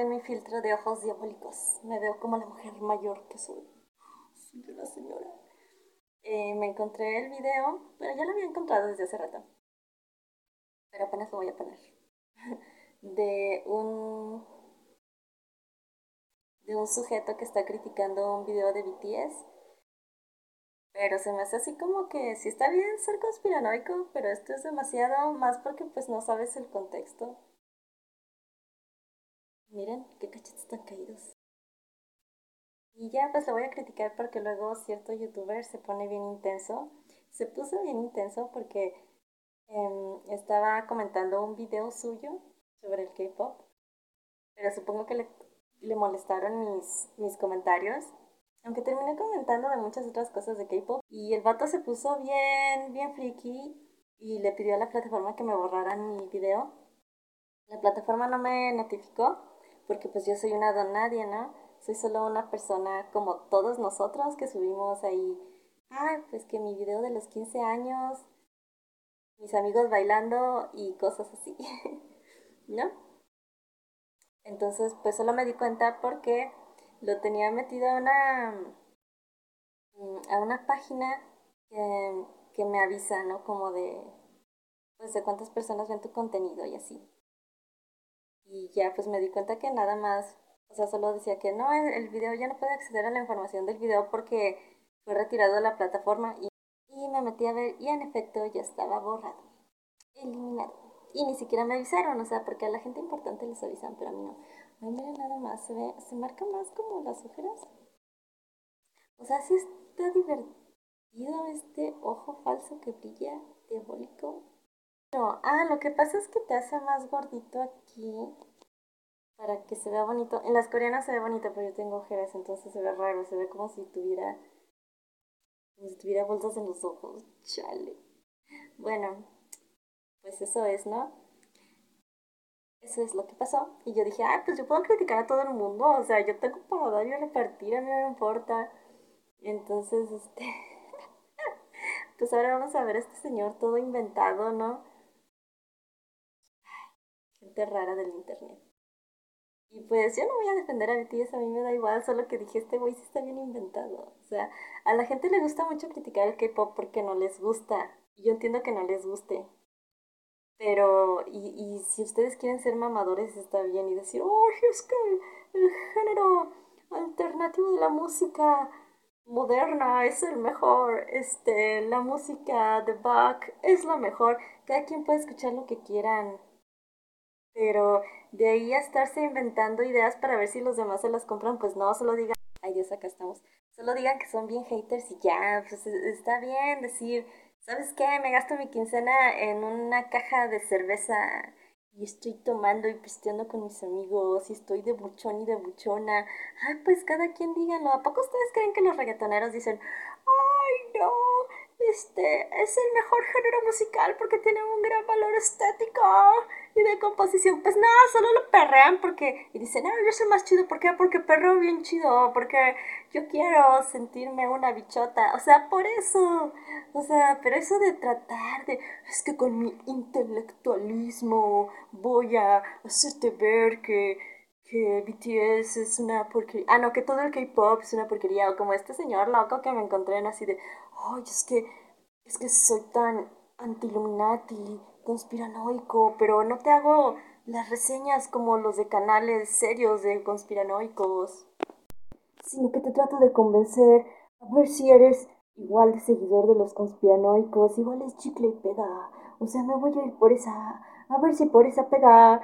ven mi filtro de ojos diabólicos. Me veo como la mujer mayor que soy. Soy una señora. Eh, me encontré el video, pero ya lo había encontrado desde hace rato. Pero apenas lo voy a poner. De un de un sujeto que está criticando un video de BTS. Pero se me hace así como que sí está bien ser conspiranoico, pero esto es demasiado más porque pues no sabes el contexto. Miren qué cachetes están caídos. Y ya pues lo voy a criticar porque luego cierto youtuber se pone bien intenso. Se puso bien intenso porque em, estaba comentando un video suyo sobre el K-pop. Pero supongo que le, le molestaron mis, mis comentarios. Aunque terminé comentando de muchas otras cosas de K-pop. Y el vato se puso bien, bien friki y le pidió a la plataforma que me borraran mi video. La plataforma no me notificó porque pues yo soy una don ¿no? Soy solo una persona como todos nosotros que subimos ahí, ah, pues que mi video de los 15 años, mis amigos bailando y cosas así, ¿no? Entonces, pues solo me di cuenta porque lo tenía metido a una, mm, a una página que, que me avisa, ¿no? Como de, pues de cuántas personas ven tu contenido y así. Y ya pues me di cuenta que nada más, o sea, solo decía que no, el, video ya no puede acceder a la información del video porque fue retirado de la plataforma y, y me metí a ver y en efecto ya estaba borrado, eliminado. Y ni siquiera me avisaron, o sea, porque a la gente importante les avisan, pero a mí no. Ay, miren nada más, se ve, se marca más como las ojeras. O sea, sí está divertido este ojo falso que brilla, diabólico. No, ah, lo que pasa es que te hace más gordito aquí para que se vea bonito. En las coreanas se ve bonito, pero yo tengo ojeras, entonces se ve raro, se ve como si tuviera como si tuviera bolsas en los ojos. Chale. Bueno, pues eso es, ¿no? Eso es lo que pasó. Y yo dije, ah, pues yo puedo criticar a todo el mundo. O sea, yo tengo para dar y repartir, a mí no me importa. Entonces, este. pues ahora vamos a ver a este señor todo inventado, ¿no? gente rara del internet. Y pues yo no voy a defender a BTS, a mí me da igual, solo que dije, este güey sí está bien inventado. O sea, a la gente le gusta mucho criticar el K-pop porque no les gusta. Y yo entiendo que no les guste. Pero, y, y si ustedes quieren ser mamadores, está bien. Y decir, oh, es que el, género alternativo de la música moderna es el mejor. Este, la música de Bach es la mejor. Cada quien puede escuchar lo que quieran. Pero de ahí a estarse inventando ideas para ver si los demás se las compran, pues no, solo digan, ay Dios, acá estamos. Solo digan que son bien haters y ya, pues e, está bien decir, ¿sabes qué? Me gasto mi quincena en una caja de cerveza y estoy tomando y pisteando con mis amigos y estoy de buchón y de buchona. Ay, pues cada quien díganlo. ¿A poco ustedes creen que los reggaetoneros dicen, ay, no, este es el mejor género musical porque tiene un gran valor estético y de composición. Pues nada, solo lo perrean porque y dicen, no, yo soy más chido. ¿Por qué? Porque perreo bien chido, porque yo quiero sentirme una bichota. O sea, por eso. O sea, pero eso de tratar de, es que con mi intelectualismo voy a hacerte ver que que BTS es una porquería. Ah, no, que todo el K-pop es una porquería. O como este señor loco que me encontré en así de, ay, es que, es que soy tan anti-Illuminati, conspiranoico, pero no te hago las reseñas como los de canales serios de conspiranoicos, sino que te trato de convencer a ver si eres igual seguidor de los conspiranoicos, igual es chicle y pega. O sea, me voy a ir por esa, a ver si por esa pega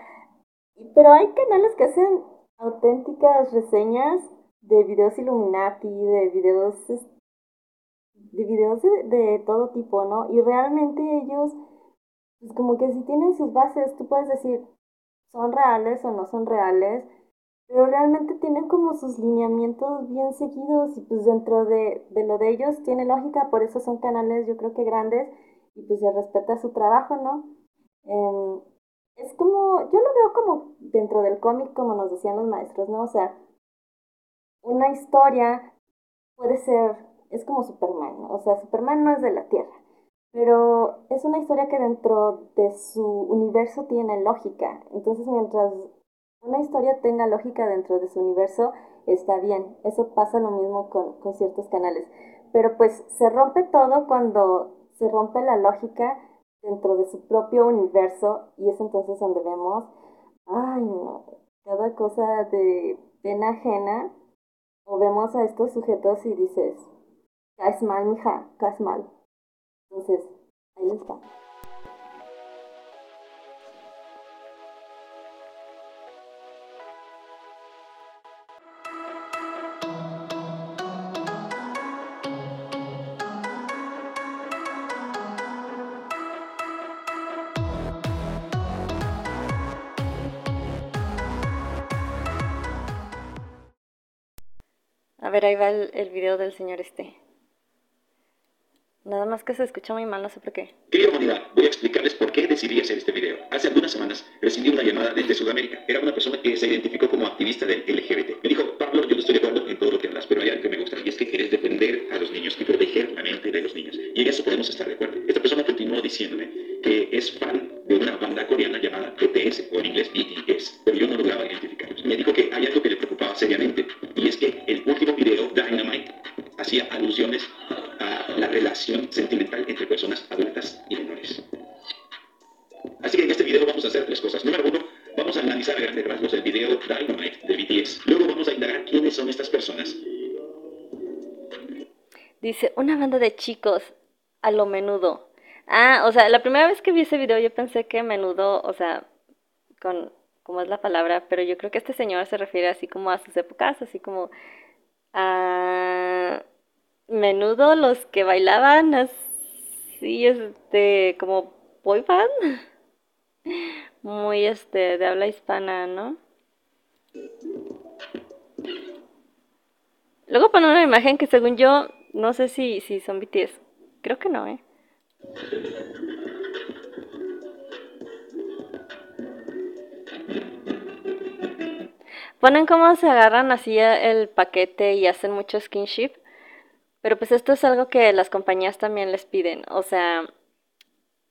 pero hay canales que hacen auténticas reseñas de videos Illuminati, de videos de videos de, todo tipo, ¿no? Y realmente ellos, pues como que si tienen sus bases, tú puedes decir, son reales o no son reales, pero realmente tienen como sus lineamientos bien seguidos y pues dentro de, de lo de ellos tiene lógica, por eso son canales yo creo que grandes y pues se respeta su trabajo, ¿no? Em, es como, yo lo veo como dentro del cómic, como nos decían los maestros, ¿no? O sea, una historia puede ser, es como Superman. O sea, Superman no es de la Tierra, pero es una historia que dentro de su universo tiene lógica. Entonces, mientras una historia tenga lógica dentro de su universo, está bien. Eso pasa lo mismo con, con ciertos canales. Pero pues se rompe todo cuando se rompe la lógica dentro de su propio universo y es entonces donde vemos, ay no, cada cosa de pena ajena o vemos a estos sujetos y dices, caes mal, mija, caes mal. Entonces, ahí está. A ver, ahí va el, el video del señor este. Nada más que se escucha muy mal, no sé por qué. Querida humanidad, voy a explicarles por qué decidí hacer este video. Hace algunas semanas recibí una llamada desde Sudamérica. Era una persona que se identificó como activista del LGBT. De chicos a lo menudo. Ah, o sea, la primera vez que vi ese video yo pensé que menudo, o sea, con cómo es la palabra, pero yo creo que este señor se refiere así como a sus épocas, así como a menudo los que bailaban así, este, como boy band, muy, este, de habla hispana, ¿no? Luego ponen una imagen que según yo, no sé si, si son BTS, creo que no, ¿eh? Ponen cómo se agarran así el paquete y hacen mucho skinship. Pero pues esto es algo que las compañías también les piden, o sea,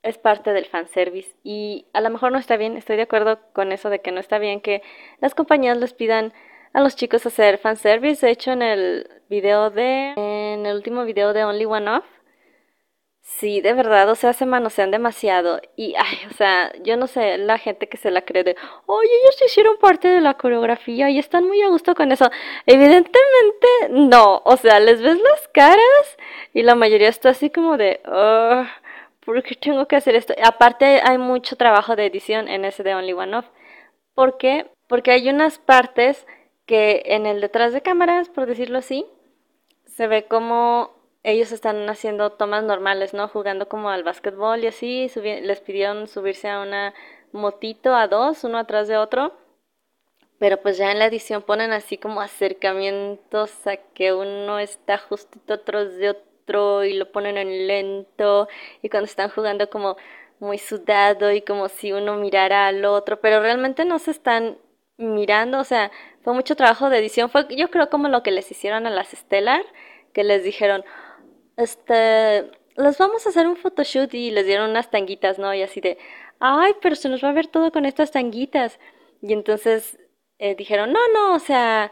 es parte del fanservice y a lo mejor no está bien, estoy de acuerdo con eso de que no está bien que las compañías les pidan a los chicos hacer fanservice, de hecho en el video de, en el último video de Only One Off, Sí, de verdad, o sea, se manosean demasiado. Y, ay, o sea, yo no sé, la gente que se la cree de, oye, ellos hicieron parte de la coreografía y están muy a gusto con eso. Evidentemente, no. O sea, les ves las caras y la mayoría está así como de, ¿por qué tengo que hacer esto? Aparte, hay mucho trabajo de edición en ese de Only One Off. ¿Por qué? Porque hay unas partes que en el detrás de cámaras, por decirlo así, se ve como ellos están haciendo tomas normales, ¿no? Jugando como al básquetbol y así, les pidieron subirse a una motito a dos, uno atrás de otro, pero pues ya en la edición ponen así como acercamientos a que uno está justito atrás de otro y lo ponen en lento y cuando están jugando como muy sudado y como si uno mirara al otro, pero realmente no se están mirando, o sea, fue mucho trabajo de edición, fue yo creo como lo que les hicieron a las Stellar, que les dijeron, este, les vamos a hacer un photoshoot y les dieron unas tanguitas, ¿no? Y así de, ay, pero se nos va a ver todo con estas tanguitas. Y entonces eh, dijeron, no, no, o sea,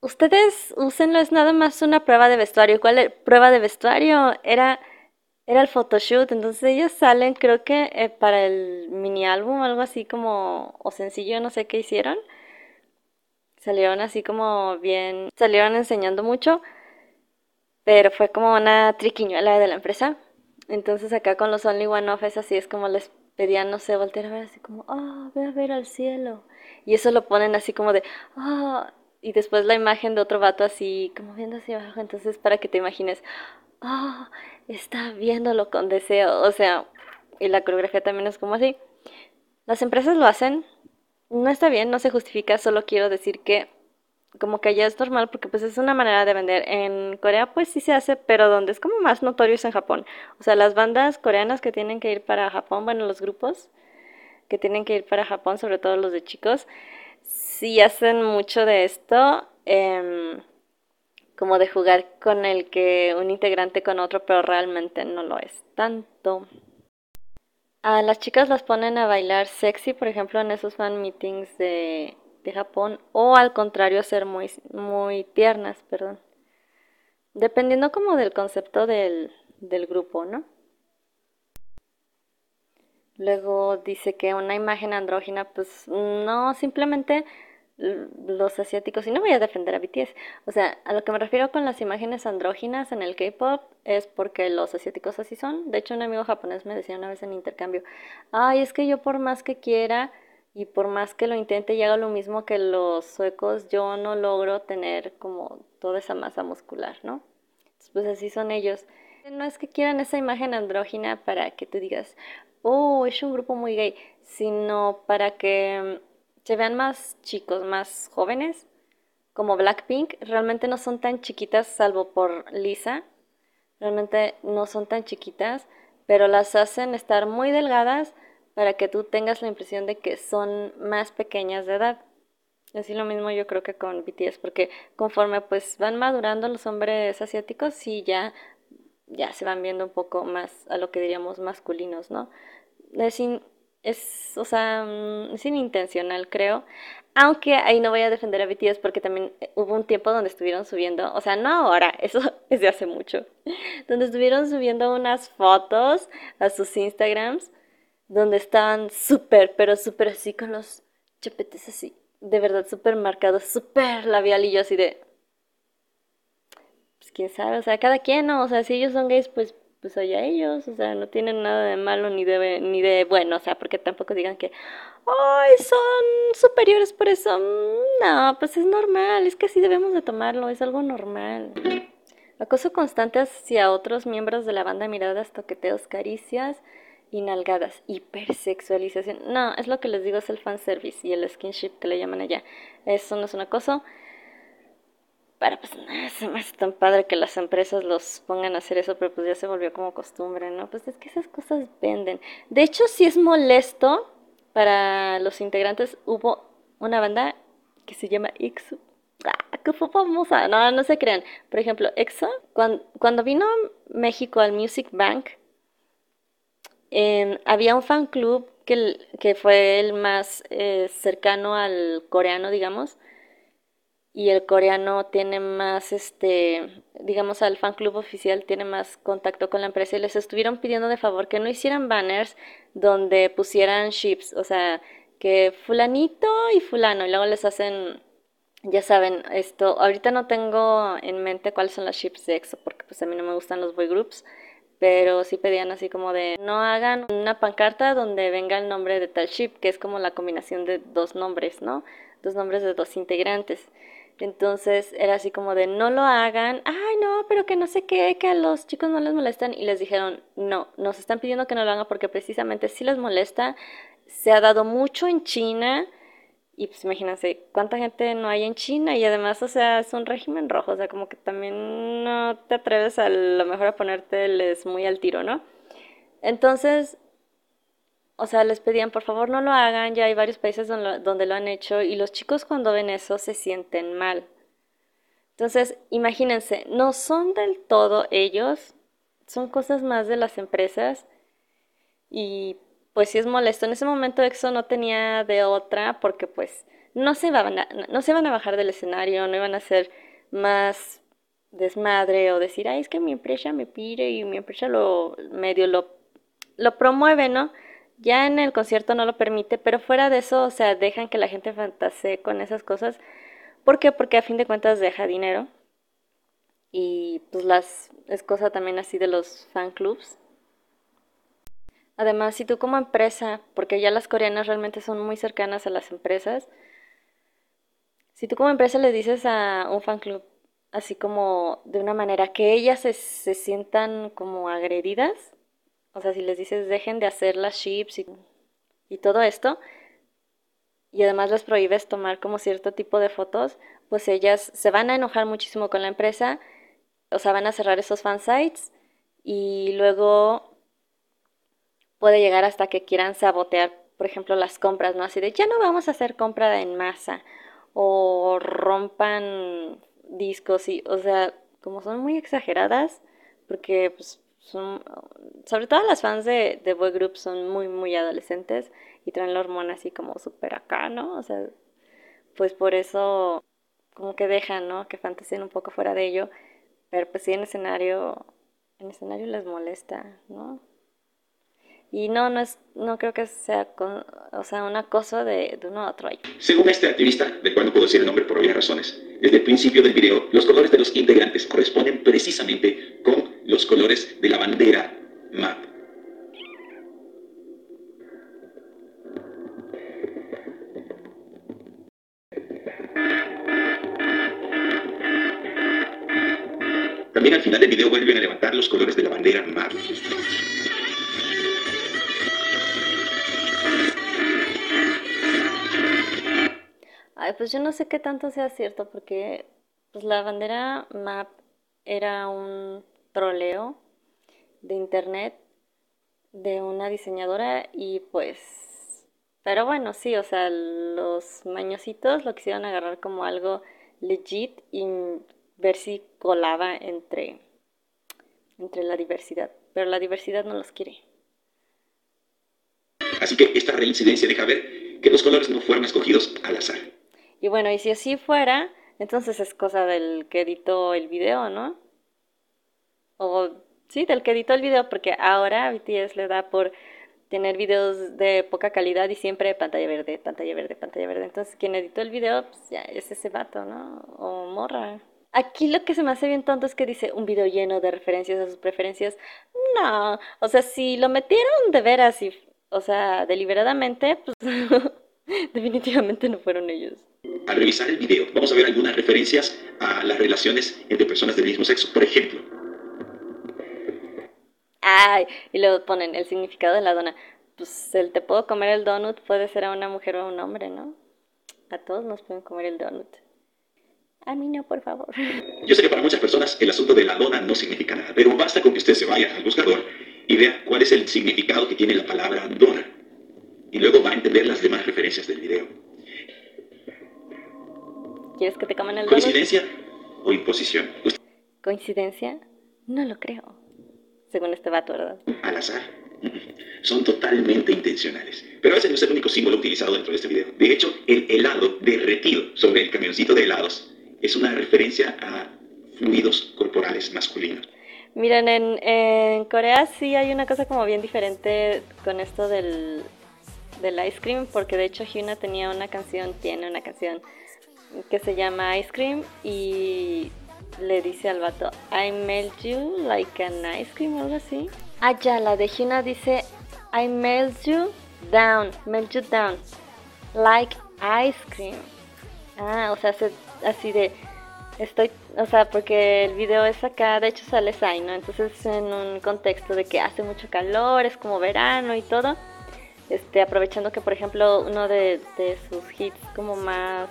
ustedes úsenlo, es nada más una prueba de vestuario. ¿Cuál prueba de vestuario? Era, era el photoshoot, entonces ellos salen, creo que eh, para el mini álbum, algo así como, o sencillo, no sé qué hicieron. Salieron así como bien, salieron enseñando mucho pero fue como una triquiñuela de la empresa. Entonces acá con los Only One Off es así, es como les pedían, no sé, voltear a ver así como, ah, oh, ve a ver al cielo. Y eso lo ponen así como de, ah, y después la imagen de otro vato así, como viendo hacia abajo. Entonces para que te imagines, ah, está viéndolo con deseo. O sea, y la coreografía también es como así. Las empresas lo hacen, no está bien, no se justifica, solo quiero decir que como que ya es normal porque pues es una manera de vender. En Corea pues sí se hace, pero donde es como más notorio es en Japón. O sea, las bandas coreanas que tienen que ir para Japón, bueno, los grupos que tienen que ir para Japón, sobre todo los de chicos, sí hacen mucho de esto, em, como de jugar con el que un integrante con otro, pero realmente no lo es tanto. A las chicas las ponen a bailar sexy, por ejemplo, en esos fan meetings de de Japón o al contrario ser muy, muy tiernas, perdón. Dependiendo como del concepto del, del grupo, ¿no? Luego dice que una imagen andrógina, pues no, simplemente los asiáticos, y no voy a defender a BTS, o sea, a lo que me refiero con las imágenes andróginas en el K-pop es porque los asiáticos así son. De hecho, un amigo japonés me decía una vez en intercambio, ay, es que yo por más que quiera y por más que lo intente y haga lo mismo que los suecos, yo no logro tener como toda esa masa muscular, ¿no? pues así son ellos. No es que quieran esa imagen andrógina para que tú digas, oh, es un grupo muy gay, sino para que se vean más chicos, más jóvenes, como Blackpink, realmente no son tan chiquitas, salvo por Lisa, realmente no son tan chiquitas, pero las hacen estar muy delgadas para que tú tengas la impresión de que son más pequeñas de edad. Así lo mismo yo creo que con BTS, porque conforme pues van madurando los hombres asiáticos, sí ya, ya se van viendo un poco más a lo que diríamos masculinos, ¿no? Es, es, o sea, mm, es inintencional, creo. Aunque ahí no voy a defender a BTS porque también eh, hubo un tiempo donde estuvieron subiendo, o sea, no ahora, eso es de hace mucho, donde estuvieron subiendo unas fotos a sus Instagrams donde estaban súper, pero súper así con los chapetes así, de verdad súper marcados, súper labial y yo así de... Pues quién sabe, o sea, cada quien, ¿no? O sea, si ellos son gays, pues pues allá ellos, o sea, no tienen nada de malo ni de, ni de bueno, o sea, porque tampoco digan que, ay, son superiores por eso. Mm, no, pues es normal, es que así debemos de tomarlo, es algo normal. Acoso constante hacia otros miembros de la banda, miradas, toqueteos, caricias y nalgadas, hipersexualización. No, es lo que les digo, es el fanservice y el skinship que le llaman allá. Eso no es un acoso. Pero pues nada, se me hace tan padre que las empresas los pongan a hacer eso, pero pues ya se volvió como costumbre, ¿no? Pues es que esas cosas venden. De hecho, si es molesto para los integrantes. Hubo una banda que se llama EXO. Ah, que fue famosa. No, no se crean. Por ejemplo, EXO, cuando, vino México al Music Bank, em, había un fan club que, que fue el más eh, cercano al coreano, digamos y el coreano tiene más, este, digamos, al fan club oficial tiene más contacto con la empresa y les estuvieron pidiendo de favor que no hicieran banners donde pusieran ships, o sea, que fulanito y fulano, y luego les hacen, ya saben, esto, ahorita no tengo en mente cuáles son las ships de EXO, porque pues a mí no me gustan los boy groups, pero sí pedían así como de no hagan una pancarta donde venga el nombre de tal ship, que es como la combinación de dos nombres, ¿no? Dos nombres de dos integrantes. Entonces era así como de no lo hagan, ay no, pero que no sé qué, que a los chicos no les molestan y les dijeron no, nos están pidiendo que no lo hagan porque precisamente si les molesta, se ha dado mucho en China y pues imagínense cuánta gente no hay en China y además, o sea, es un régimen rojo, o sea, como que también no te atreves a lo mejor a ponérteles muy al tiro, ¿no? Entonces, o sea, les pedían por favor no lo hagan, ya hay varios países donde, lo han hecho y los chicos cuando ven eso se sienten mal. Entonces, imagínense, no son del todo ellos, son cosas más de las empresas y pues sí es molesto. En ese momento EXO no tenía de otra porque pues no se, iban a, no se a bajar del escenario, no iban a hacer más desmadre o decir, ay, es que mi empresa me pide y mi empresa lo medio lo, lo promueve, ¿no? Ya en el concierto no lo permite, pero fuera de eso, o sea, dejan que la gente fantasee con esas cosas. ¿Por qué? Porque a fin de cuentas deja dinero. Y pues las es cosa también así de los fan clubs. Además, si tú como empresa, porque ya las coreanas realmente son muy cercanas a las empresas, si tú como empresa le dices a un fan club así como de una manera que ellas se, se sientan como agredidas, o sea, si les dices dejen de hacer las chips y, todo esto, y además les prohíbes tomar como cierto tipo de fotos, pues ellas se van a enojar muchísimo con la empresa, o sea, van a cerrar esos fansites y luego puede llegar hasta que quieran sabotear, por ejemplo, las compras, ¿no? Así de, ya no vamos a hacer compra en masa o rompan discos y, o sea, como son muy exageradas, porque pues son, sobre todo las fans de, de boy group son muy, muy adolescentes y traen la hormona así como súper acá, ¿no? O sea, pues por eso como que dejan, ¿no? Que fantaseen un poco fuera de ello, pero pues sí en escenario, en escenario les molesta, ¿no? Y no, no es, no creo que sea, con, o sea, un acoso de, de uno a otro. Según este activista, del cual no puedo decir el nombre por obvias razones, desde el principio del video, los colores de los integrantes corresponden precisamente con los colores de la bandera MAP. También al final del video vuelven a levantar los colores de la bandera MAP. Pues yo no sé qué tanto sea cierto, porque pues la bandera MAP era un troleo de internet de una diseñadora y pues pero bueno sí o sea los mañositos lo quisieron agarrar como algo legit y ver si colaba entre entre la diversidad pero la diversidad no los quiere. Así que esta reincidencia deja ver que los colores no fueron escogidos al azar y bueno, y si así fuera, entonces es cosa del que editó el video, ¿no? O sí, del que editó el video, porque ahora BTS le da por tener videos de poca calidad y siempre pantalla verde, pantalla verde, pantalla verde. Entonces, quien editó el video, pues ya es ese vato, ¿no? O morra. Aquí lo que se me hace bien tonto es que dice un video lleno de referencias a sus preferencias. No, o sea, si lo metieron de veras y, o sea, deliberadamente, pues definitivamente no fueron ellos. Al revisar el video, vamos a ver algunas referencias a las relaciones entre personas del mismo sexo. Por ejemplo. Ay, y luego ponen el significado de la dona. Pues el te puedo comer el donut puede ser a una mujer o a un hombre, ¿no? A todos nos pueden comer el donut. A mí no, por favor. Yo sé que para muchas personas el asunto de la dona no significa nada, pero basta con que usted se vaya al buscador y vea cuál es el significado que tiene la palabra dona. Y luego va a entender las demás referencias del video. ¿Quieres que te coman el ¿Coincidencia o imposición? ¿Coincidencia? No lo creo. Según este vato, ¿verdad? Al azar. Son totalmente intencionales. Pero ese no es el único símbolo utilizado dentro de este video. De hecho, el helado derretido sobre el camioncito de helados es una referencia a fluidos corporales masculinos. Miren, en, en Corea sí hay una cosa como bien diferente con esto del, del ice cream, porque de hecho Hyuna tenía una canción, tiene una canción que se llama Ice Cream y le dice al vato, I melt you like an ice cream algo así. Ah, ya, la de Hina dice, I melt you down, melt you down, like ice cream. Ah, o sea, así de, estoy, o sea, porque el video es acá, de hecho sale Sai, ¿no? Entonces en un contexto de que hace mucho calor, es como verano y todo. Este, aprovechando que por ejemplo uno de, sus hits como más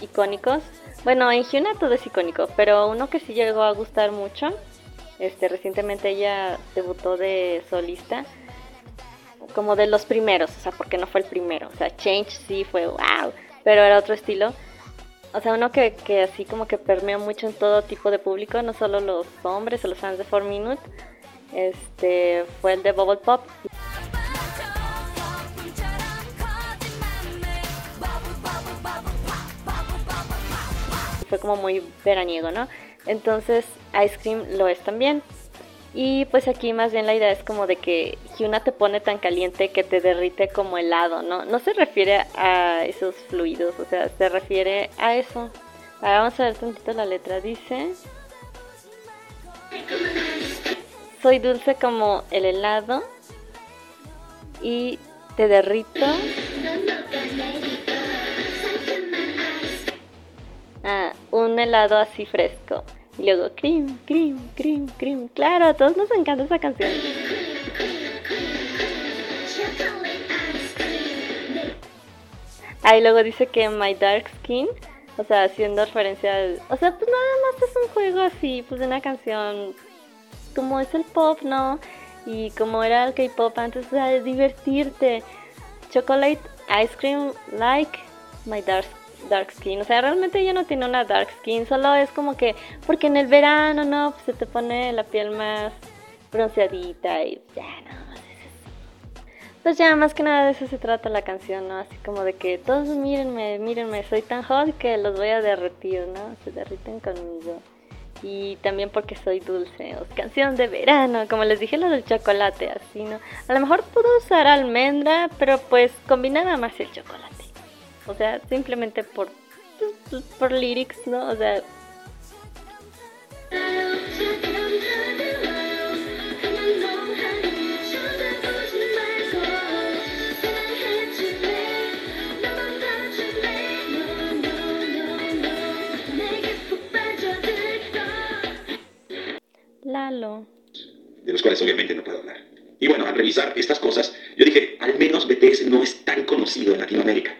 icónicos. Bueno, en Hyuna todo es icónico, pero uno que sí llegó a gustar mucho, este, recientemente ella debutó de solista, como de los primeros, o sea, porque no fue el primero, o sea, Change sí fue wow, pero era otro estilo. O sea, uno que, que así como que permeó mucho en todo tipo de público, no solo los hombres o los fans de 4 Minute, este, fue el de Bubble Pop. Fue como muy veraniego, ¿no? Entonces Ice Cream lo es también. Y pues aquí más bien la idea es como de que Hyuna te pone tan caliente que te derrite como helado, ¿no? No se refiere a esos fluidos, o sea, se refiere a eso. Ahora vamos a ver tantito la letra. Dice... Soy dulce como el helado y te derrito Ah, un helado así fresco. Y luego, cream, cream, cream, cream. Claro, a todos nos encanta esa canción. Ahí luego dice que My Dark Skin, o sea, haciendo referencia. O sea, pues nada más es un juego así, pues de una canción como es el pop, ¿no? Y como era el K-pop antes, o sea, divertirte. Chocolate ice cream like my dark dark skin. O sea, realmente ella no tiene una dark skin, solo es como que, porque en el verano, ¿no? Pues se te pone la piel más bronceadita y ya, no, Pues ya, más que nada de eso se trata la canción, ¿no? Así como de que todos mírenme, mírenme, soy tan hot que los voy a derretir, ¿no? Se derriten conmigo. Y también porque soy dulce, canción de verano, como les dije lo del chocolate, así, ¿no? A lo mejor puedo usar almendra, pero pues combinaba más el chocolate. O sea, simplemente por, por lyrics, ¿no? O sea, Lalo. De los cuales obviamente no puedo hablar. Y bueno, al revisar estas cosas, yo dije, al menos BTS no es tan conocido en Latinoamérica.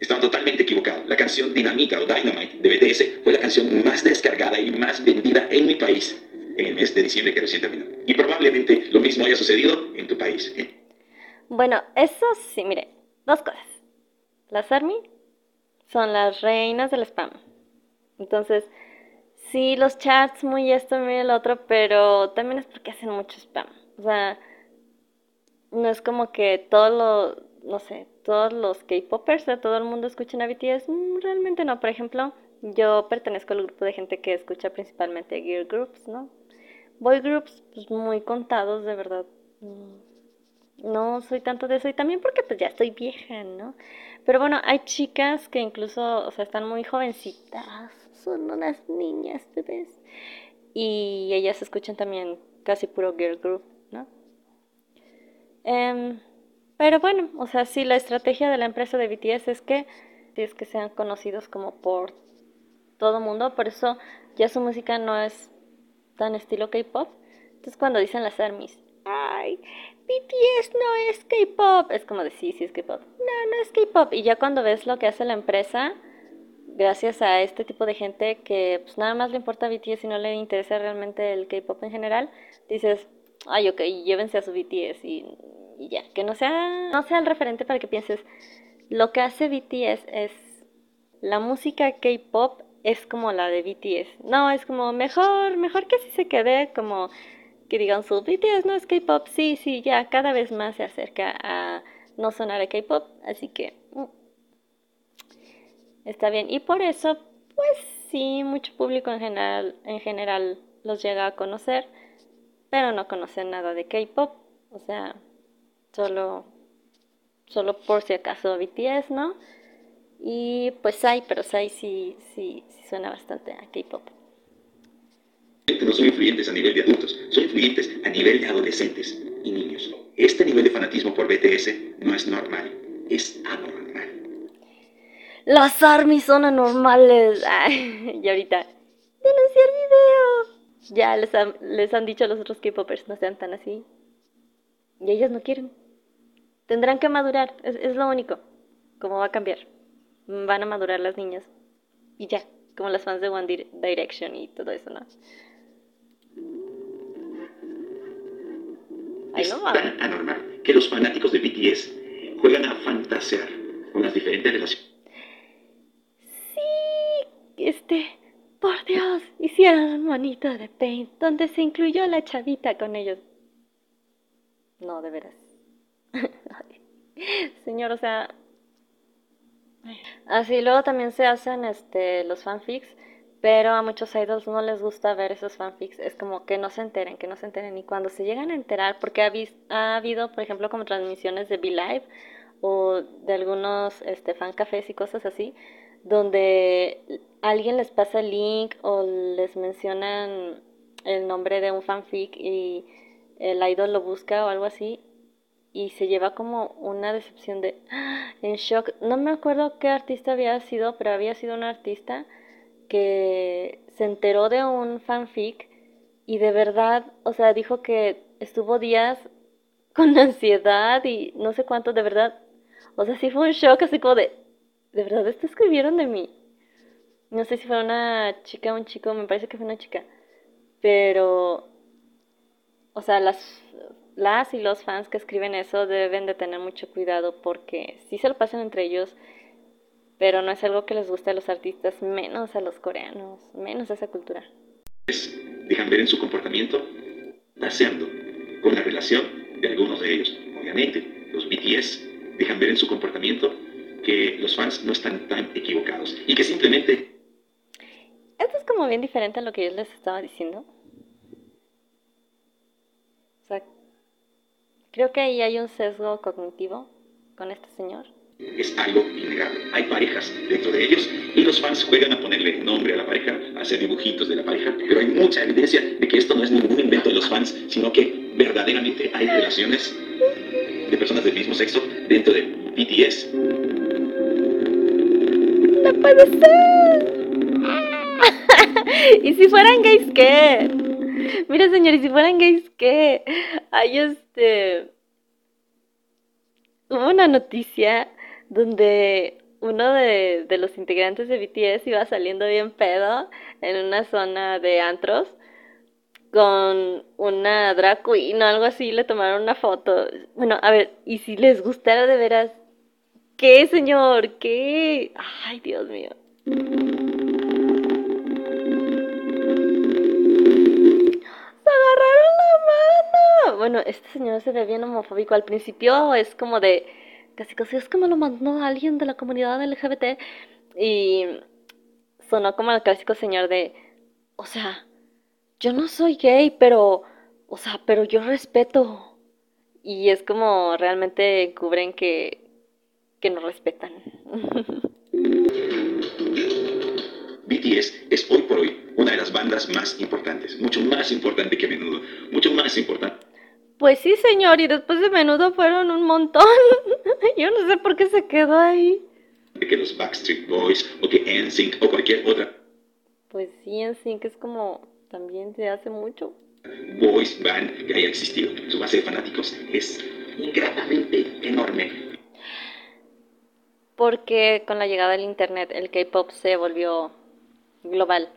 Estaba totalmente equivocado. La canción Dinamita o Dynamite de BTS fue la canción más descargada y más vendida en mi país en el mes de diciembre que recién terminó. Y probablemente lo mismo haya sucedido en tu país. ¿eh? Bueno, eso sí, mire, dos cosas. Las ARMY son las reinas del spam. Entonces, sí, los chats, muy esto, muy el otro, pero también es porque hacen mucho spam. O sea, no es como que todo lo, no sé, todos los K-popers, o todo el mundo escuchen a BTS. Mm, realmente no. Por ejemplo, yo pertenezco al grupo de gente que escucha principalmente girl groups, ¿no? Boy groups, pues muy contados, de verdad. Mm, no soy tanto de eso. Y también porque pues ya estoy vieja, ¿no? Pero bueno, hay chicas que incluso, o sea, están muy jovencitas. Son unas niñas, bebés. Y ellas escuchan también casi puro girl group, ¿no? Eh, pero bueno, o sea, sí, la estrategia de la empresa de BTS es que, es que sean conocidos como por todo mundo, por eso ya su música no es tan estilo K-pop. Entonces cuando dicen las ARMYs, ay, BTS no es K-pop, es como decir, sí, es K-pop. No, no es K-pop. Y ya cuando ves lo que hace la empresa, gracias a este tipo de gente que pues nada más le importa a BTS y no le interesa realmente el K-pop en general, dices, ay, ok, llévense a su BTS y y ya, que no sea, no sea el referente para que pienses, lo que hace BTS es, la música K-pop es como la de BTS. No, es como mejor, mejor que si se quede como que digan su BTS no es K-pop. Sí, sí, ya cada vez más se acerca a no sonar a K-pop, así que mm, está bien. Y por eso, pues sí, mucho público en general, en general los llega a conocer, pero no conocen nada de K-pop. O sea, solo, solo por si acaso BTS, ¿no? Y pues hay, pero hay sí, sí, sí suena bastante a K-pop. No son influyentes a nivel de adultos, son influyentes a nivel de adolescentes y niños. Este nivel de fanatismo por BTS no es normal, es anormal. Las armies son anormales. y ahorita, denunciar video. Ya les han, les han dicho a los otros K-popers, no sean tan así. Y ellos no quieren. Tendrán que madurar, es, lo único. ¿Cómo va a cambiar? Van a madurar las niñas. Y ya, como las fans de One Direction y todo eso, ¿no? es tan anormal que los fanáticos de BTS juegan a fantasear con las diferentes relaciones. Sí, este, por Dios, hicieron un monito de Paint donde se incluyó la chavita con ellos. No, de veras. Señor, o sea. Así luego también se hacen este los fanfics, pero a muchos idols no les gusta ver esos fanfics. Es como que no se enteren, que no se enteren. Y cuando se llegan a enterar, porque ha, ha habido, por ejemplo, como transmisiones de Be Live o de algunos este, y cosas así, donde alguien les pasa el link o les mencionan el nombre de un fanfic y el idol lo busca o algo así y se lleva como una decepción de en shock. No me acuerdo qué artista había sido, pero había sido un artista que se enteró de un fanfic y de verdad, o sea, dijo que estuvo días con ansiedad y no sé cuánto, de verdad. O sea, sí fue un shock así como de, de verdad, esto escribieron de mí. No sé si fue una chica o un chico, me parece que fue una chica. Pero, o sea, las las y los fans que escriben eso deben de tener mucho cuidado porque sí se lo pasan entre ellos, pero no es algo que les guste a los artistas, menos a los coreanos, menos a esa cultura. Dejan ver en su comportamiento, paseando con la relación de algunos de ellos, obviamente. los BTS dejan ver en su comportamiento que los fans no están tan equivocados y que simplemente... Esto es como bien diferente a lo que yo les estaba diciendo. O sea, creo que ahí hay un sesgo cognitivo con este señor. Es algo innegable. Hay parejas dentro de ellos y los fans juegan a ponerle nombre a la pareja, a hacer dibujitos de la pareja, pero hay mucha evidencia de que esto no es ningún invento de los fans, sino que verdaderamente hay relaciones de personas del mismo sexo dentro de BTS. ¡No puede ser! ¿Y si fueran gays qué? Mira, señor, ¿y si fueran gays qué? Hay este. Hubo una noticia donde uno de, de, los integrantes de BTS iba saliendo bien pedo en una zona de antros con una drag queen o algo así, le tomaron una foto. Bueno, a ver, y si les gustara de veras, ¿qué, señor? ¿Qué? Ay, Dios mío. Bueno, este señor se ve bien homofóbico. Al principio es como de, casi casi es como lo mandó a alguien de la comunidad LGBT. Y sonó como el clásico señor de, o sea, yo no soy gay, pero, o sea, pero yo respeto. Y es como realmente cubren que, que no respetan. BTS es hoy por hoy una de las bandas más importantes, mucho más importante que Menudo, mucho más importante. Pues sí, señor, y después de Menudo fueron un montón. Yo no sé por qué se quedó ahí. Que los Backstreet Boys o que NSYNC o cualquier otra. Pues sí, NSYNC es como también de hace mucho. Boys Band que haya existido. Su base de fanáticos es ingratamente enorme. Porque con la llegada del Internet el K-Pop se volvió global.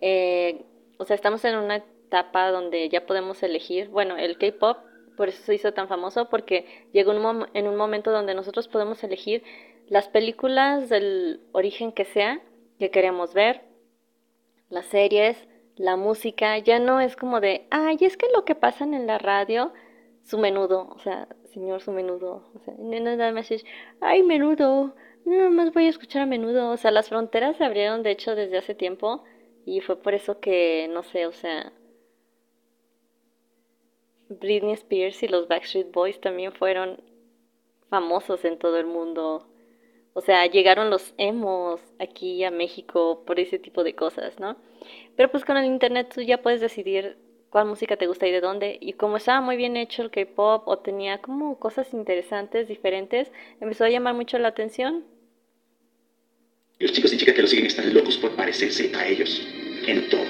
Eh, o sea, estamos en una etapa donde ya podemos elegir, bueno, el K-Pop por eso se hizo tan famoso, porque llegó un en un momento donde nosotros podemos elegir las películas del origen que sea que queremos ver, las series, la música ya no es como de, ay, es que lo que pasan en la radio, su menudo, o sea, señor, su menudo, o sea, ay, menudo, nada más voy a escuchar a menudo, o sea, las fronteras se abrieron de hecho desde hace tiempo y fue por eso que, no sé, o sea, Britney Spears y los Backstreet Boys también fueron famosos en todo el mundo. O sea, llegaron los emos aquí a México por ese tipo de cosas, ¿no? Pero pues con el internet tú ya puedes decidir cuál música te gusta y de dónde. Y como estaba muy bien hecho el K-pop o tenía como cosas interesantes, diferentes, empezó a llamar mucho la atención. Los chicos y chicas que lo siguen están locos por parecerse a ellos en todo.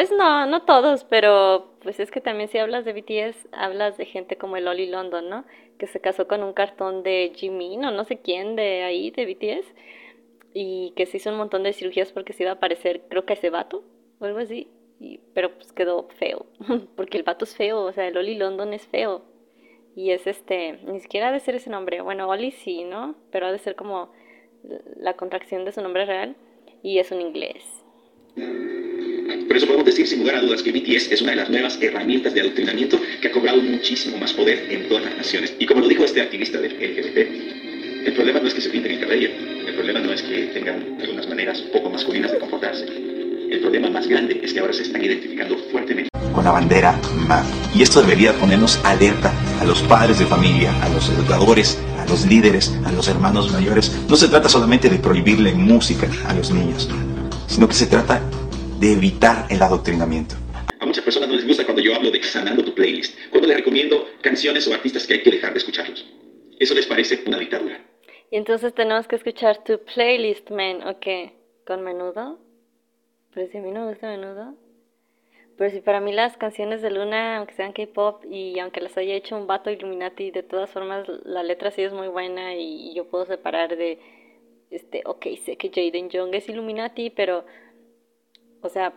Pues no, no todos, pero pues es que también si hablas de BTS, hablas de gente como el Oli London, ¿no? Que se casó con un cartón de Jimin o no sé quién de ahí, de BTS, y que se hizo un montón de cirugías porque se iba a parecer, creo que a ese vato o algo así, y, pero pues quedó feo, porque el vato es feo, o sea, el Oli London es feo, y es este, ni siquiera ha de ser ese nombre, bueno, Oli sí, ¿no? Pero ha de ser como la contracción de su nombre real, y es un inglés. Por eso podemos decir sin lugar a dudas que BTS es una de las nuevas herramientas de adoctrinamiento que ha cobrado muchísimo más poder en todas las naciones. Y como lo dijo este activista del LGBT, el problema no es que se pinten el cabello, el problema no es que tengan algunas maneras poco masculinas de comportarse. El problema más grande es que ahora se están identificando fuertemente con la bandera MAD. Y esto debería ponernos alerta a los padres de familia, a los educadores, a los líderes, a los hermanos mayores. No se trata solamente de prohibirle música a los niños, sino que se trata de evitar el adoctrinamiento. A muchas personas no les gusta cuando yo hablo de sanando tu playlist, cuando les recomiendo canciones o artistas que hay que dejar de escucharlos. Eso les parece una dictadura. Y entonces tenemos que escuchar tu playlist, man, ¿o qué? ¿Con menudo? Pero si a mí no me gusta menudo. Pero si para mí las canciones de Luna, aunque sean K-pop y aunque las haya hecho un vato Illuminati, de todas formas la letra sí es muy buena y, yo puedo separar de, este, ok, sé que Jaden Young es Illuminati, pero o sea,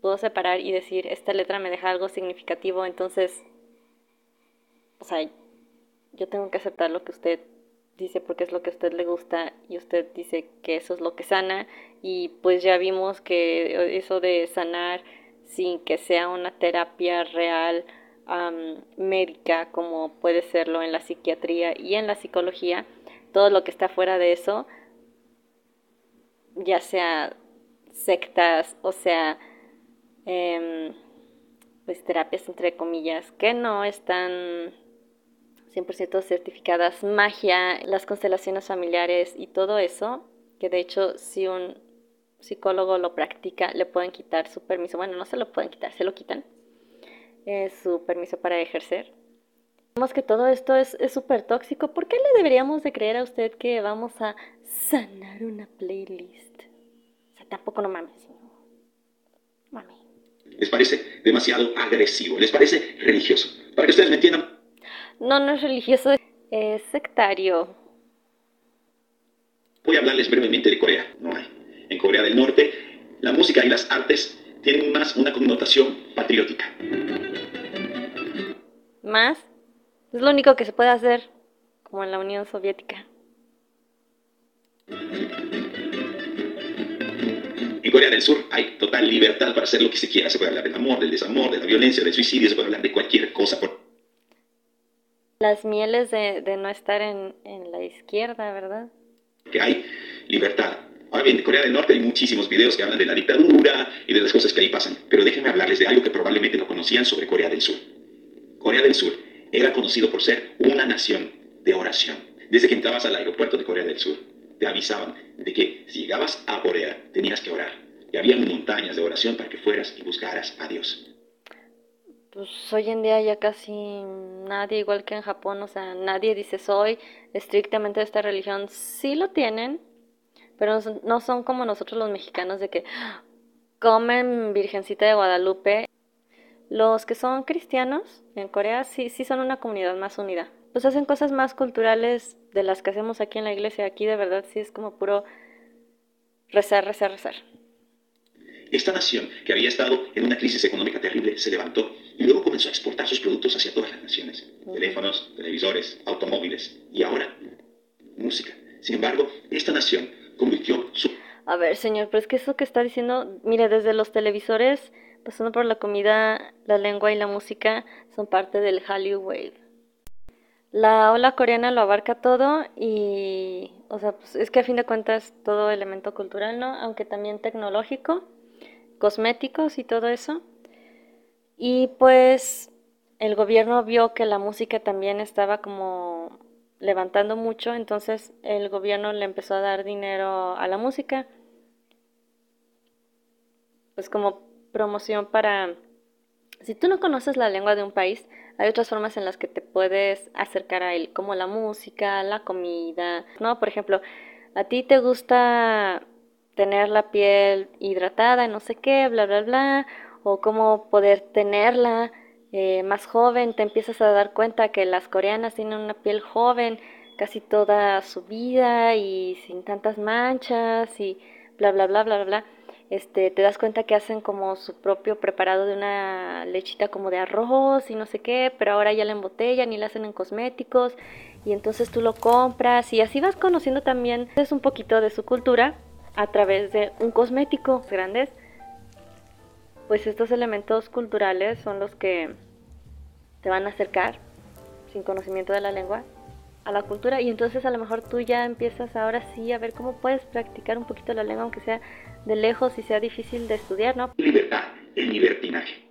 puedo separar y decir, esta letra me deja algo significativo, entonces, o sea, yo tengo que aceptar lo que usted dice porque es lo que a usted le gusta y usted dice que eso es lo que sana. Y pues ya vimos que eso de sanar sin que sea una terapia real médica como puede serlo en la psiquiatría y en la psicología, todo lo que está fuera de eso, ya sea sectas, o sea, em, pues terapias entre comillas, que no están 100% certificadas, magia, las constelaciones familiares y todo eso, que de hecho si un psicólogo lo practica, le pueden quitar su permiso, bueno, no se lo pueden quitar, se lo quitan, eh, su permiso para ejercer. Vemos que todo esto es súper tóxico. ¿Por qué le deberíamos de creer a usted que vamos a sanar una playlist? Tampoco no mames. Mami. Les parece demasiado agresivo, les parece religioso. Para que ustedes me entiendan, no, no es religioso, es sectario. Voy a hablarles brevemente de Corea. No hay. En Corea del Norte, la música y las artes tienen más una connotación patriótica. ¿Más? Es lo único que se puede hacer, como en la Unión Soviética. En Corea del Sur hay total libertad para hacer lo que se quiera. Se puede hablar del amor, del desamor, de la violencia, del suicidio, se puede hablar de cualquier cosa. Las mieles de, no estar en, la izquierda, ¿verdad? Que hay libertad. Ahora bien, en Corea del Norte hay muchísimos videos que hablan de la dictadura y de las cosas que ahí pasan, pero déjenme hablarles de algo que probablemente no conocían sobre Corea del Sur. Corea del Sur era conocido por ser una nación de oración. Desde que entrabas al aeropuerto de Corea del Sur, te avisaban de que si llegabas a Corea tenías que orar. Y había montañas de oración para que fueras y buscaras a Dios pues hoy en día ya casi nadie, igual que en Japón, o sea, nadie dice soy estrictamente de esta religión. Sí lo tienen, pero no son como nosotros los mexicanos de que comen Virgencita de Guadalupe. Los que son cristianos en Corea sí, sí son una comunidad más unida. Pues hacen cosas más culturales de las que hacemos aquí en la iglesia. Aquí de verdad sí es como puro rezar, rezar, rezar. Esta nación, que había estado en una crisis económica terrible, se levantó y luego comenzó a exportar sus productos hacia todas las naciones. Teléfonos, televisores, automóviles y ahora música. Sin embargo, esta nación convirtió su... A ver, señor, pero es que eso que está diciendo, mire, desde los televisores, pasando por la comida, la lengua y la música, son parte del Hallyu Wave. La ola coreana lo abarca todo y, o sea, pues es que a fin de cuentas todo elemento cultural, ¿no? Aunque también tecnológico cosméticos y todo eso. Y pues el gobierno vio que la música también estaba como levantando mucho, entonces el gobierno le empezó a dar dinero a la música, pues como promoción para... Si tú no conoces la lengua de un país, hay otras formas en las que te puedes acercar a él, como la música, la comida, ¿no? Por ejemplo, a ti te gusta tener la piel hidratada, no sé qué, bla, bla, bla, o cómo poder tenerla eh, más joven, te empiezas a dar cuenta que las coreanas tienen una piel joven casi toda su vida y sin tantas manchas y bla, bla, bla, bla, bla. Este, te das cuenta que hacen como su propio preparado de una lechita como de arroz y no sé qué, pero ahora ya la embotellan y la hacen en cosméticos y entonces tú lo compras y así vas conociendo también es un poquito de su cultura a través de un cosmético grandes, pues estos elementos culturales son los que te van a acercar, sin conocimiento de la lengua, a la cultura y entonces a lo mejor tú ya empiezas ahora sí a ver cómo puedes practicar un poquito la lengua aunque sea de lejos y sea difícil de estudiar, ¿no? Libertad, el libertinaje.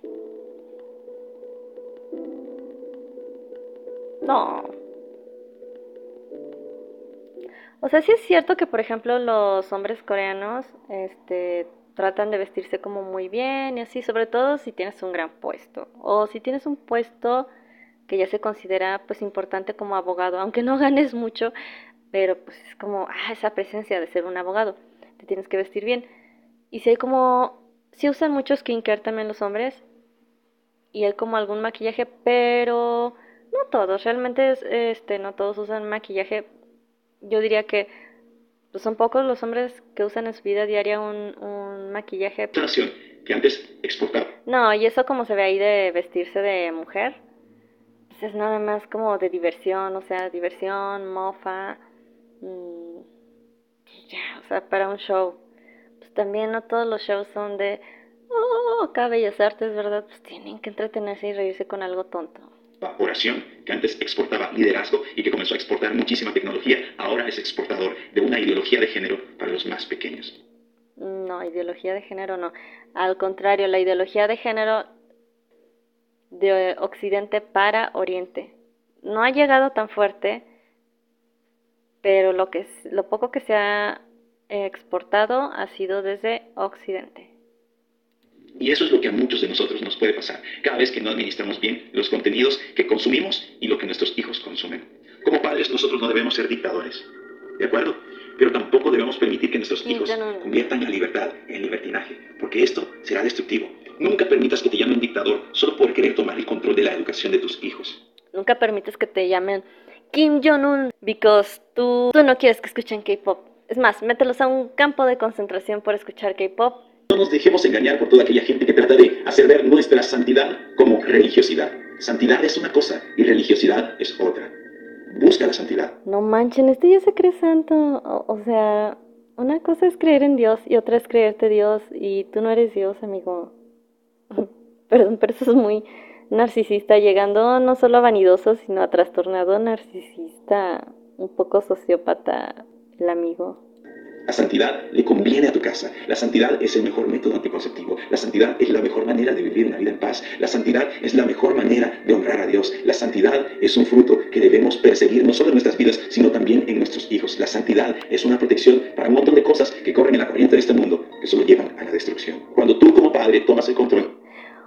No, o sea, sí es cierto que, por ejemplo, los hombres coreanos este, tratan de vestirse como muy bien y así, sobre todo si tienes un gran puesto. O si tienes un puesto que ya se considera pues importante como abogado, aunque no ganes mucho, pero pues es como, ah, esa presencia de ser un abogado, te tienes que vestir bien. Y si hay como, si usan mucho skincare también los hombres, y hay como algún maquillaje, pero no todos, realmente es, este, no todos usan maquillaje yo diría que pues, son pocos los hombres que usan en su vida diaria un, un maquillaje. que antes exportaba. No, y eso como se ve ahí de vestirse de mujer, pues es nada más como de diversión, o sea, diversión, mofa, mm, ya, o sea, para un show. Pues también no todos los shows son de, oh, acá Bellas Artes, ¿verdad? Pues tienen que entretenerse y reírse con algo tonto. Oración, que antes exportaba liderazgo y que comenzó a exportar muchísima tecnología, ahora es exportador de una ideología de género para los más pequeños. No, ideología de género no. Al contrario, la ideología de género de Occidente para Oriente no ha llegado tan fuerte, pero lo, que, lo poco que se ha exportado ha sido desde Occidente. Y eso es lo que a muchos de nosotros nos puede pasar cada vez que no administramos bien los contenidos que consumimos y lo que nuestros hijos consumen. Como padres nosotros no debemos ser dictadores, ¿de acuerdo? Pero tampoco debemos permitir que nuestros hijos conviertan la libertad en libertinaje, porque esto será destructivo. Nunca permitas que te llamen dictador solo por querer tomar el control de la educación de tus hijos. Nunca permites que te llamen Kim Jong-un because tú, tú no quieres que escuchen K-pop. Es más, mételos a un campo de concentración por escuchar K-pop no nos dejemos engañar por toda aquella gente que trata de hacer ver nuestra santidad como religiosidad. Santidad es una cosa y religiosidad es otra. Busca la santidad. No manchen, este ya se cree santo. O, sea, una cosa es creer en Dios y otra es creerte Dios y tú no eres Dios, amigo. Perdón, pero eso es muy narcisista, llegando no solo a vanidoso, sino a trastornado narcisista, un poco sociópata, el amigo. La santidad le conviene a tu casa. La santidad es el mejor método anticonceptivo. La santidad es la mejor manera de vivir una vida en paz. La santidad es la mejor manera de honrar a Dios. La santidad es un fruto que debemos perseguir no solo en nuestras vidas, sino también en nuestros hijos. La santidad es una protección para un montón de cosas que corren en la corriente de este mundo, que solo llevan a la destrucción. Cuando tú como padre tomas el control.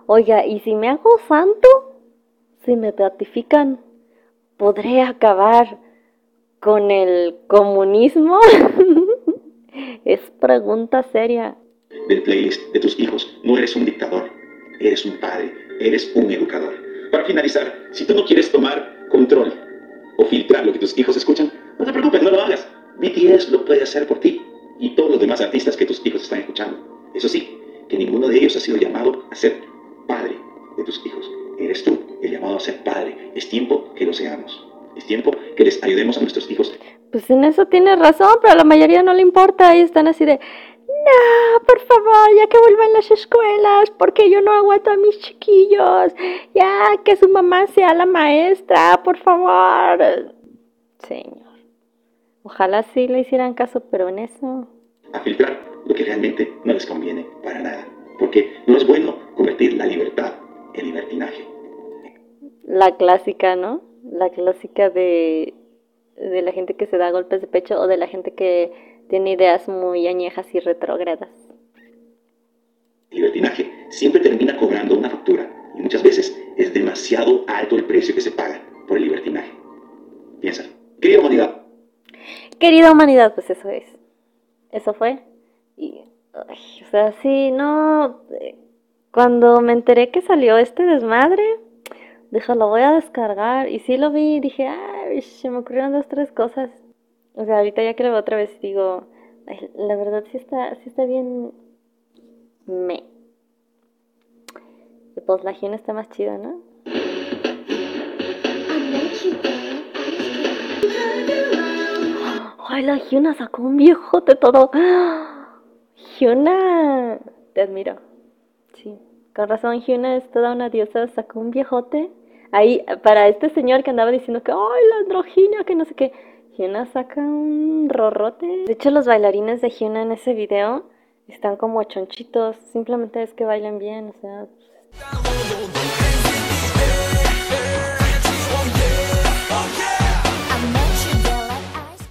Oiga, ¿y si me hago santo? Si me beatifican, ¿podré acabar con el comunismo? Es pregunta seria. Del playlist de tus hijos, no eres un dictador, eres un padre, eres un educador. Para finalizar, si tú no quieres tomar control o filtrar lo que tus hijos escuchan, no te preocupes, no lo hagas. BTS lo puede hacer por ti y todos los demás artistas que tus hijos están escuchando. Eso sí, que ninguno de ellos ha sido llamado a ser padre de tus hijos. Eres tú el llamado a ser padre. Es tiempo que lo seamos. Es tiempo que les ayudemos a nuestros hijos pues en eso tiene razón, pero a la mayoría no le importa y están así de, no, por favor, ya que vuelvan las escuelas, porque yo no aguanto a mis chiquillos, ya que su mamá sea la maestra, por favor. Señor, ojalá sí le hicieran caso, pero en eso... A filtrar lo que realmente no les conviene para nada, porque no es bueno convertir la libertad en libertinaje. La clásica, ¿no? La clásica de de la gente que se da golpes de pecho o de la gente que tiene ideas muy añejas y retrógradas. El libertinaje siempre termina cobrando una factura y muchas veces es demasiado alto el precio que se paga por el libertinaje. Piensa, querida humanidad. Querida humanidad, pues eso es. Eso fue. Y, o sea, sí, no. Cuando me enteré que salió este desmadre, dije, lo voy a descargar. Y sí lo vi y dije, ay, se me ocurrieron dos, tres cosas. O sea, ahorita ya que lo veo otra vez digo, la verdad sí está, sí está bien me. Y pues la Hyuna está más chida, ¿no? Ay, la Hyuna sacó un viejote todo. Hyuna, te admiro. Sí, con razón Hyuna es toda una diosa, sacó un viejote ahí para este señor que andaba diciendo que, ay, la androginia, que no sé qué, Hyuna saca un rorrote. De hecho, los bailarines de Hyuna en ese video están como chonchitos, simplemente es que bailan bien, o sea...